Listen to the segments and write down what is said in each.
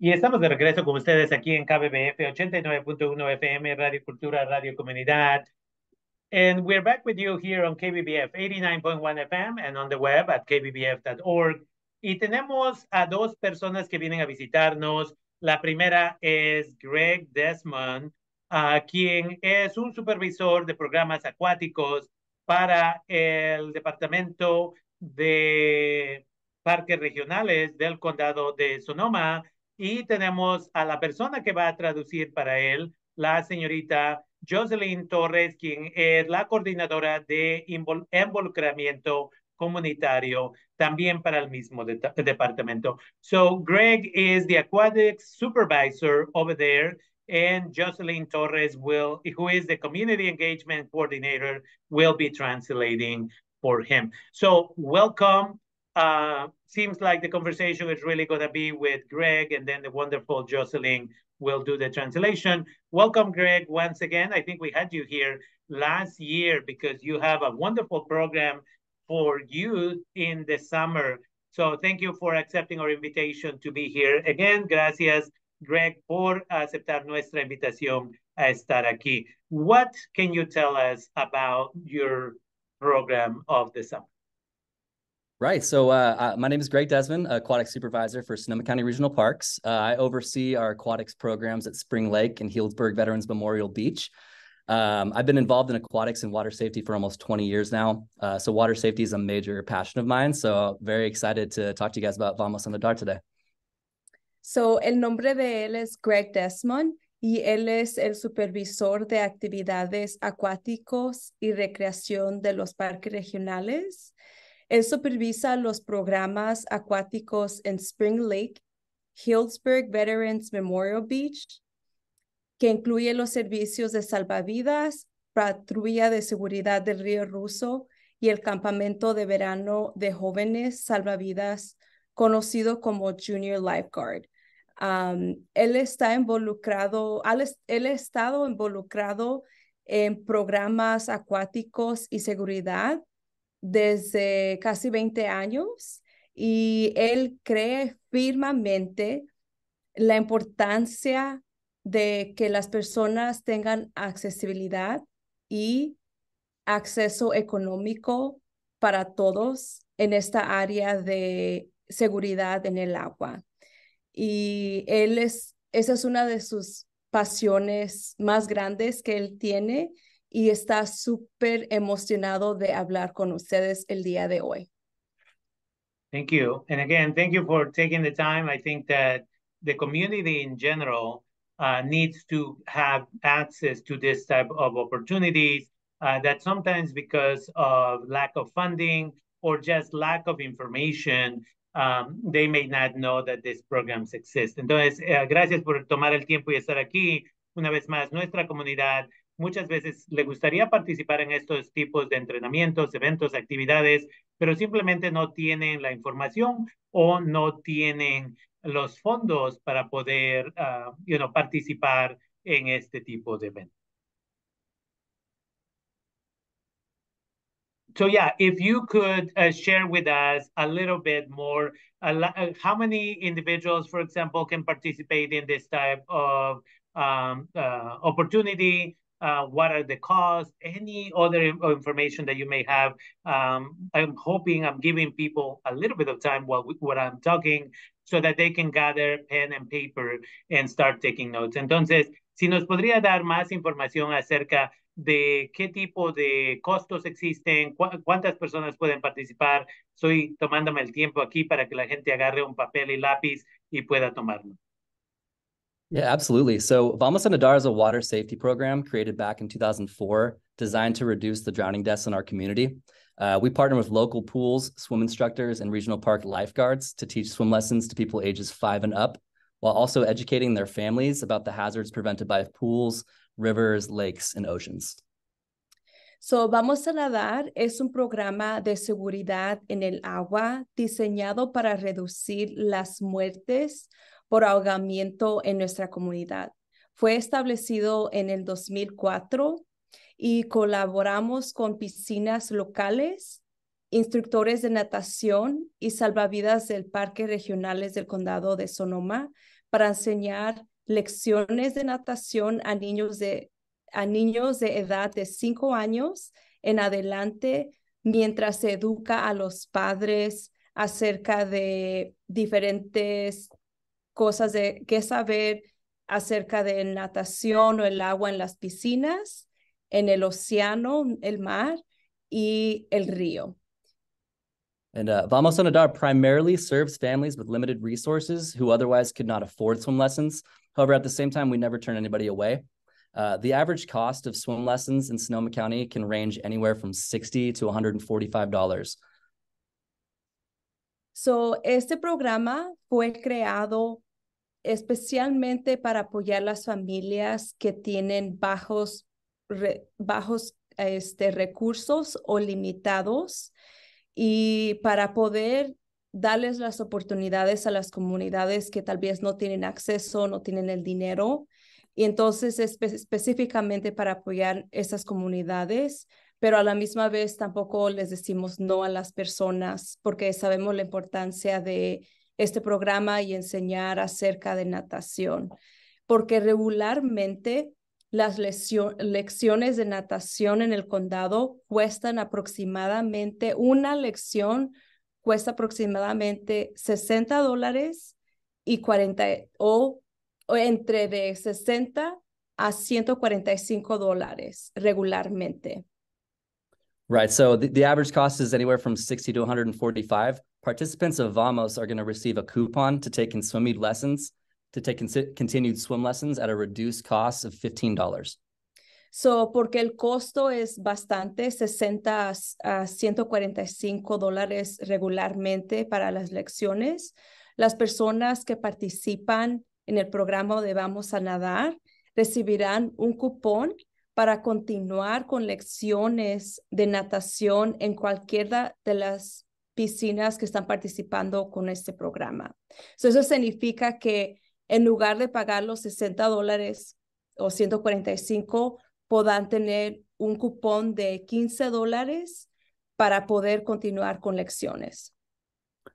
Y estamos de regreso con ustedes aquí en KBBF 89.1 FM, Radio Cultura, Radio Comunidad. And we're back with you here on KBBF 89.1 FM and on the web at kbbf.org. Y tenemos a dos personas que vienen a visitarnos. La primera es Greg Desmond, uh, quien es un supervisor de programas acuáticos para el Departamento de Parques Regionales del Condado de Sonoma y tenemos a la persona que va a traducir para él, la señorita Jocelyn Torres, quien es la coordinadora de involucramiento comunitario también para el mismo de departamento. So Greg is the aquatics supervisor over there and Jocelyn Torres will, who is the community engagement coordinator, will be translating for him. So welcome uh, seems like the conversation is really going to be with Greg and then the wonderful Jocelyn will do the translation. Welcome, Greg, once again. I think we had you here last year because you have a wonderful program for youth in the summer. So thank you for accepting our invitation to be here. Again, gracias, Greg, por aceptar nuestra invitación a estar aquí. What can you tell us about your program of the summer? Right. So uh, uh, my name is Greg Desmond, aquatic supervisor for Sonoma County Regional Parks. Uh, I oversee our aquatics programs at Spring Lake and Healdsburg Veterans Memorial Beach. Um, I've been involved in aquatics and water safety for almost 20 years now. Uh, so water safety is a major passion of mine. So very excited to talk to you guys about Vamos a Nadar today. So el nombre de él es Greg Desmond y él es el supervisor de actividades acuáticos y recreación de los parques regionales. Él supervisa los programas acuáticos en Spring Lake, Healdsburg Veterans Memorial Beach, que incluye los servicios de salvavidas, patrulla de seguridad del río Ruso y el campamento de verano de jóvenes salvavidas conocido como Junior Lifeguard. él está involucrado, él ha estado involucrado en programas acuáticos y seguridad desde casi 20 años y él cree firmemente la importancia de que las personas tengan accesibilidad y acceso económico para todos en esta área de seguridad en el agua. Y él es, esa es una de sus pasiones más grandes que él tiene y está súper emocionado de hablar con ustedes el día de hoy. Thank you. And again, thank you for taking the time. I think that the community in general uh, needs to have access to this type of opportunities uh, that sometimes because of lack of funding or just lack of information, um, they may not know that these programs exist. Entonces, uh, gracias por tomar el tiempo y estar aquí. Una vez más, nuestra comunidad muchas veces le gustaría participar en estos tipos de entrenamientos, eventos, actividades, pero simplemente no tienen la información o no tienen los fondos para poder uh, participar en este tipo de eventos. So yeah, if you could uh, share with us a little bit more, uh, how many individuals, for example, can participate in this type of um, uh, opportunity? Uh, what are the costs, any other information that you may have. Um, I'm hoping I'm giving people a little bit of time while what I'm talking so that they can gather pen and paper and start taking notes. Entonces, si nos podría dar más información acerca de qué tipo de costos existen, cu cuántas personas pueden participar. Estoy tomándome el tiempo aquí para que la gente agarre un papel y lápiz y pueda tomarlo. Yeah, absolutely. So Vamos a Nadar is a water safety program created back in 2004, designed to reduce the drowning deaths in our community. Uh, we partner with local pools, swim instructors, and regional park lifeguards to teach swim lessons to people ages five and up, while also educating their families about the hazards prevented by pools, rivers, lakes, and oceans. So, Vamos a Nadar es un programa de seguridad en el agua diseñado para reducir las muertes por ahogamiento en nuestra comunidad. Fue establecido en el 2004 y colaboramos con piscinas locales, instructores de natación y salvavidas del Parque Regionales del Condado de Sonoma para enseñar lecciones de natación a niños de, a niños de edad de 5 años en adelante mientras se educa a los padres acerca de diferentes cosas de qué saber acerca de natación o el agua en las piscinas, en el océano, el mar y el río. And uh, Vamos a Nadar primarily serves families with limited resources who otherwise could not afford swim lessons. However, at the same time, we never turn anybody away. Uh, the average cost of swim lessons in Sonoma County can range anywhere from 60 to $145. So, este programa fue creado especialmente para apoyar las familias que tienen bajos, bajos este, recursos o limitados y para poder darles las oportunidades a las comunidades que tal vez no tienen acceso, no tienen el dinero. Y entonces espe específicamente para apoyar esas comunidades, pero a la misma vez tampoco les decimos no a las personas porque sabemos la importancia de este programa y enseñar acerca de natación, porque regularmente las lecciones de natación en el condado cuestan aproximadamente, una lección cuesta aproximadamente 60 dólares y 40 o, entre de 60 a 145 dólares regularmente. Right. So the, the average cost is anywhere from 60 to 145. Participants of Vamos are going to receive a coupon to take in swimming lessons, to take in continued swim lessons at a reduced cost of $15. So, porque el costo es bastante, 60 a 145 dólares regularmente para las lecciones. Las personas que participan en el programa de Vamos a Nadar recibirán un cupón para continuar con lecciones de natación en cualquiera de las piscinas que están participando con este programa. eso significa que en lugar de pagar los 60 dólares o 145, podrán tener un cupón de 15 dólares para poder continuar con lecciones.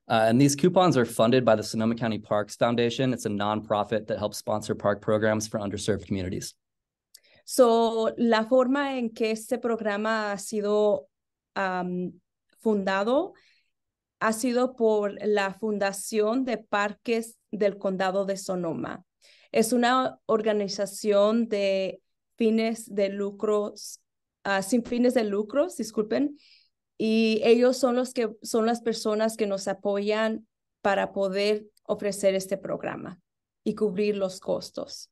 Uh, and these coupons are funded by the Sonoma County Parks Foundation. It's a nonprofit that helps sponsor park programs for underserved communities. So, la forma en que este programa ha sido um, fundado ha sido por la Fundación de Parques del Condado de Sonoma. Es una organización de fines de lucros, uh, sin fines de lucros, disculpen, y ellos son los que son las personas que nos apoyan para poder ofrecer este programa y cubrir los costos.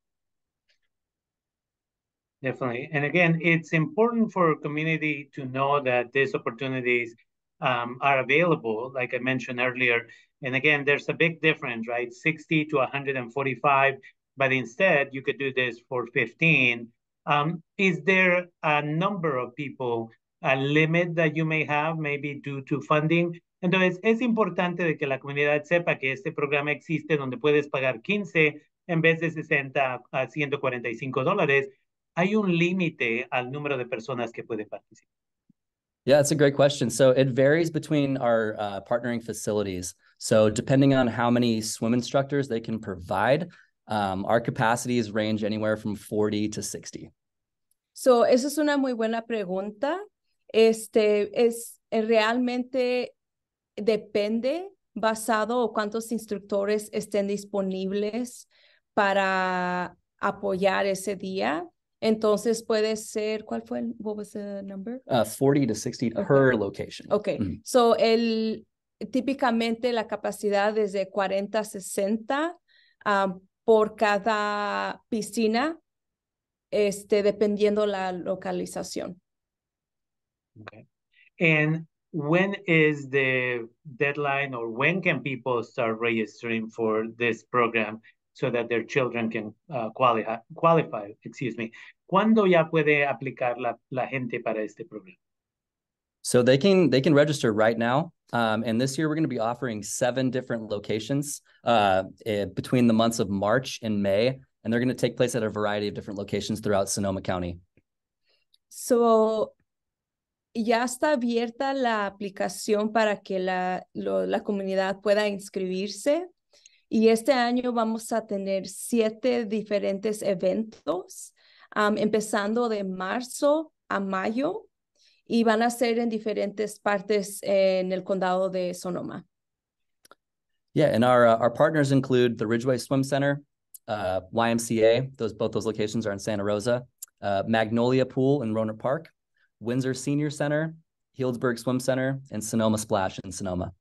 Definitely. And again, it's important for community to know that these opportunities um, are available, like I mentioned earlier. And again, there's a big difference, right? 60 to 145, but instead you could do this for 15. Um, is there a number of people, a limit that you may have, maybe due to funding? Entonces, es importante de que la comunidad sepa que este programa existe donde puedes pagar 15 en vez de 60 a 145 dólares hay un límite al número de personas que pueden participar? Yeah, that's a great question. So it varies between our uh, partnering facilities. So depending on how many swim instructors they can provide, um, our capacities range anywhere from 40 to 60. So, esa es una muy buena pregunta. Este es eh, realmente depende basado o cuántos instructores estén disponibles para apoyar ese día. Entonces puede ser, ¿cuál fue el, what was the number? Uh, 40 to 60 okay. per location. Ok, mm -hmm. so el, típicamente la capacidad es de 40 a 60 um, por cada piscina, este, dependiendo la localización. Okay. And when is the deadline or when can people start registering for this program? So that their children can uh, qualify, qualify, excuse me. ¿Cuándo ya puede aplicar la, la gente para este programa? So they can they can register right now. Um, and this year we're going to be offering seven different locations uh, eh, between the months of March and May, and they're going to take place at a variety of different locations throughout Sonoma County. So ya está abierta la aplicación para que la, la comunidad pueda inscribirse. Y este año vamos a tener siete diferentes eventos, empezando de marzo a mayo, y van a ser en diferentes partes en el condado de Sonoma. Yeah, and our uh, our partners include the Ridgeway Swim Center, uh, YMCA. Those both those locations are in Santa Rosa. Uh, Magnolia Pool in Roner Park, Windsor Senior Center, Healdsburg Swim Center, and Sonoma Splash in Sonoma.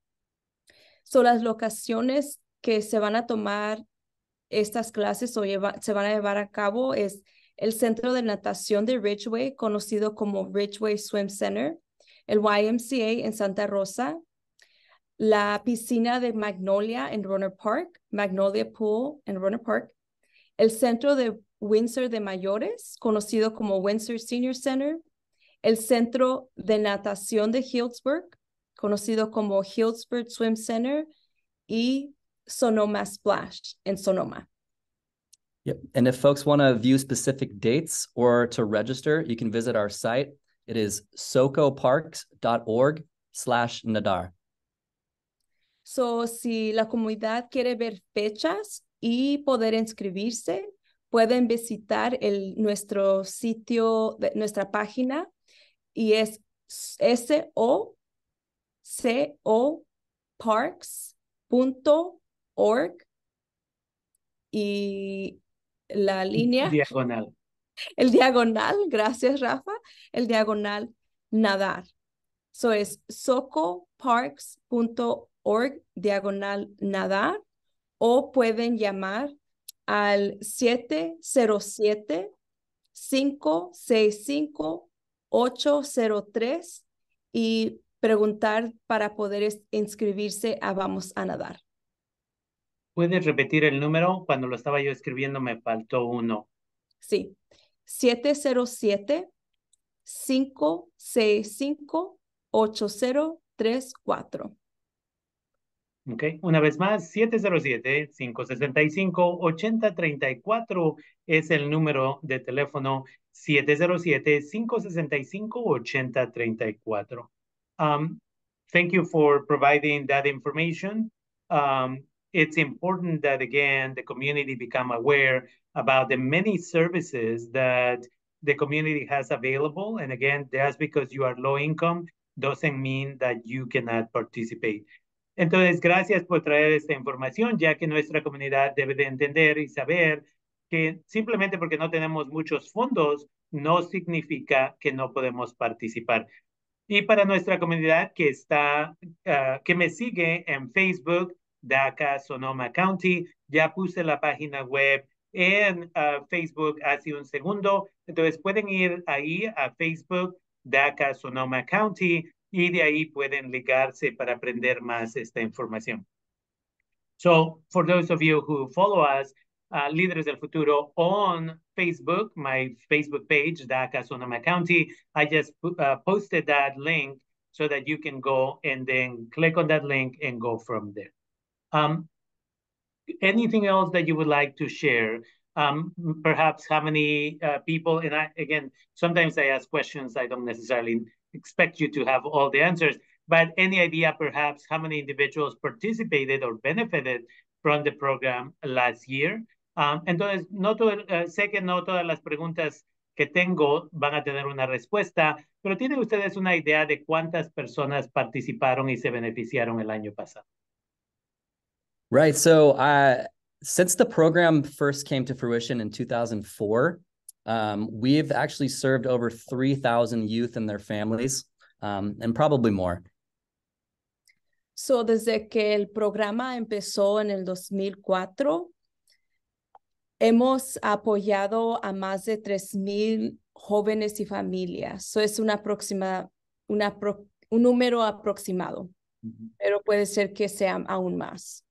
So las locaciones que se van a tomar estas clases o lleva, se van a llevar a cabo es el Centro de Natación de Ridgeway, conocido como Ridgeway Swim Center, el YMCA en Santa Rosa, la piscina de Magnolia en Runner Park, Magnolia Pool en Runner Park, el centro de Windsor de Mayores, conocido como Windsor Senior Center, el centro de natación de Healdsburg, conocido como Healdsburg Swim Center, y Sonoma Splash en Sonoma. Yep. And if folks want to view specific dates or to register, you can visit our site. It is socoparks.org slash nadar. So, si la comunidad quiere ver fechas y poder inscribirse, pueden visitar el, nuestro sitio, nuestra página, y es S-O-C-O parks.org y la línea. Diagonal. El diagonal, gracias Rafa, el diagonal nadar. So es socoparks.org diagonal nadar o pueden llamar al 707 565 803 y preguntar para poder inscribirse a Vamos a Nadar. ¿Puedes repetir el número? Cuando lo estaba yo escribiendo me faltó uno. Sí, 707-565-8034. Ok, una vez más, 707-565-8034 es el número de teléfono 707-565-8034. Um, thank you for providing that information. Um, it's important that again the community become aware about the many services that the community has available. And again just because you are low income doesn't mean that you cannot participate. Entonces gracias por traer esta información ya que nuestra comunidad debe de entender y saber que simplemente porque no tenemos muchos fondos no significa que no podemos participar. Y para nuestra comunidad que está uh, que me sigue en Facebook DACA Sonoma County. Ya puse la página web en uh, Facebook hace un segundo. Entonces pueden ir ahí a Facebook DACA Sonoma County y de ahí pueden ligarse para aprender más esta información. So for those of you who follow us, uh, Líderes del Futuro on Facebook, my Facebook page, DACA Sonoma County, I just uh, posted that link so that you can go and then click on that link and go from there. Um, anything else that you would like to share? Um, perhaps how many uh, people, and I, again, sometimes I ask questions, I don't necessarily expect you to have all the answers, but any idea perhaps how many individuals participated or benefited from the program last year? Um, entonces, no uh, sé que no todas las preguntas que tengo van a tener una respuesta, pero ¿tienen ustedes una idea de cuántas personas participaron y se beneficiaron el año pasado? Right. So, uh, since the program first came to fruition in 2004, um, we've actually served over 3,000 youth and their families, um, and probably more. So, desde que el programa empezó en el 2004, hemos apoyado a más de 3,000 jóvenes y familias. So, es una aproxima, una un número aproximado, mm -hmm. pero puede ser que sea aún más.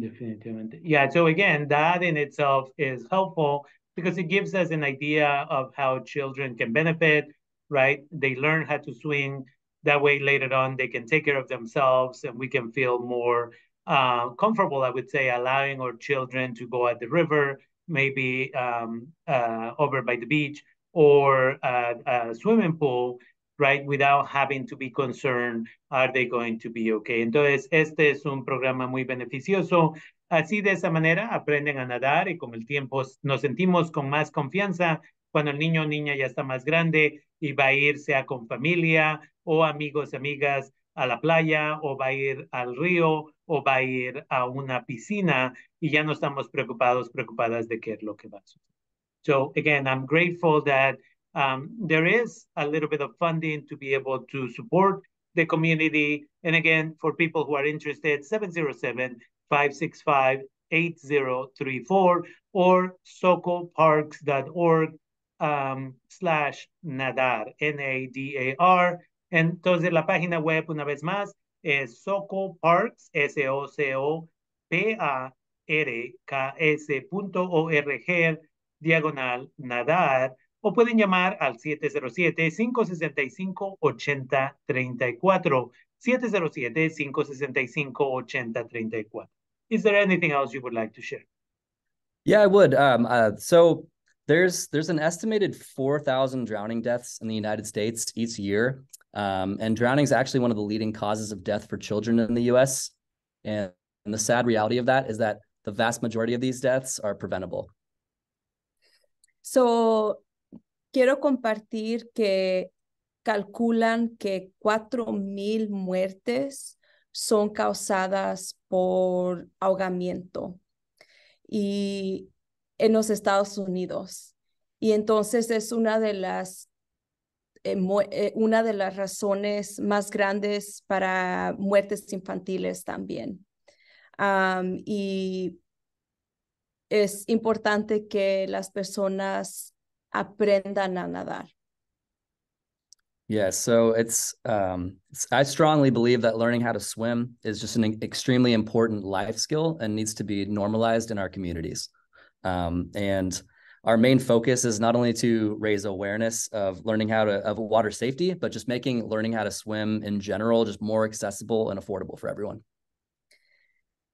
Definitivamente. Yeah. So again, that in itself is helpful because it gives us an idea of how children can benefit, right? They learn how to swing. That way, later on, they can take care of themselves and we can feel more uh, comfortable, I would say, allowing our children to go at the river, maybe um, uh, over by the beach or a swimming pool right? Without having to be concerned, are they going to be okay? Entonces, este es un programa muy beneficioso. Así de esa manera aprenden a nadar y con el tiempo nos sentimos con más confianza cuando el niño o niña ya está más grande y va a ir sea con familia o amigos, amigas a la playa o va a ir al río o va a ir a una piscina y ya no estamos preocupados, preocupadas de qué es lo que va a suceder. So again, I'm grateful that um, there is a little bit of funding to be able to support the community. And again, for people who are interested, 707-565-8034 or socoparks.org um, slash nadar, N-A-D-A-R. Entonces, la página web, una vez más, es Soco Parks, S-O-C-O-P-A-R-K-S.org, diagonal nadar, o pueden llamar al 707-565-8034. 707-565-8034. Is there anything else you would like to share? Yeah, I would. Um, uh, so there's there's an estimated 4,000 drowning deaths in the United States each year. Um, and drowning is actually one of the leading causes of death for children in the US. And, and the sad reality of that is that the vast majority of these deaths are preventable. So, quiero compartir que calculan que cuatro mil muertes son causadas por ahogamiento y en los Estados Unidos. Y entonces es una de las eh, eh, una de las razones más grandes para muertes infantiles también. Y es importante que las personas aprendan a nadar. Yeah, so it's, um, it's, I strongly believe that learning how to swim is just an extremely important life skill and needs to be normalized in our communities. Um, and our main focus is not only to raise awareness of learning how to of water safety, but just making learning how to swim in general just more accessible and affordable for everyone.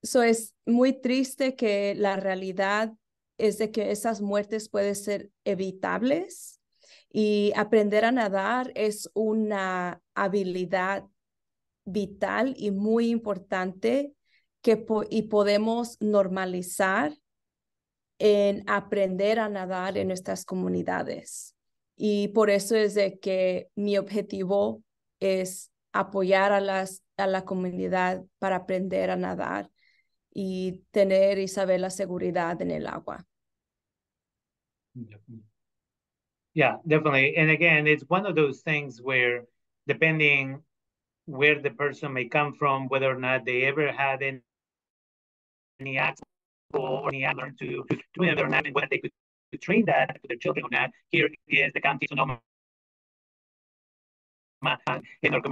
So es muy triste que la realidad es de que esas muertes pueden ser evitables y aprender a nadar es una habilidad vital y muy importante que y podemos normalizar en aprender a nadar en nuestras comunidades. Y por eso es de que mi objetivo es apoyar a, las, a la comunidad para aprender a nadar y tener y saber la seguridad en el agua. Yeah, definitely. And again, it's one of those things where depending where the person may come from, whether or not they ever had any, any accident or any learn to, to whether or not whether they could, train that for their children or not. Here is the county Sonoma in our community.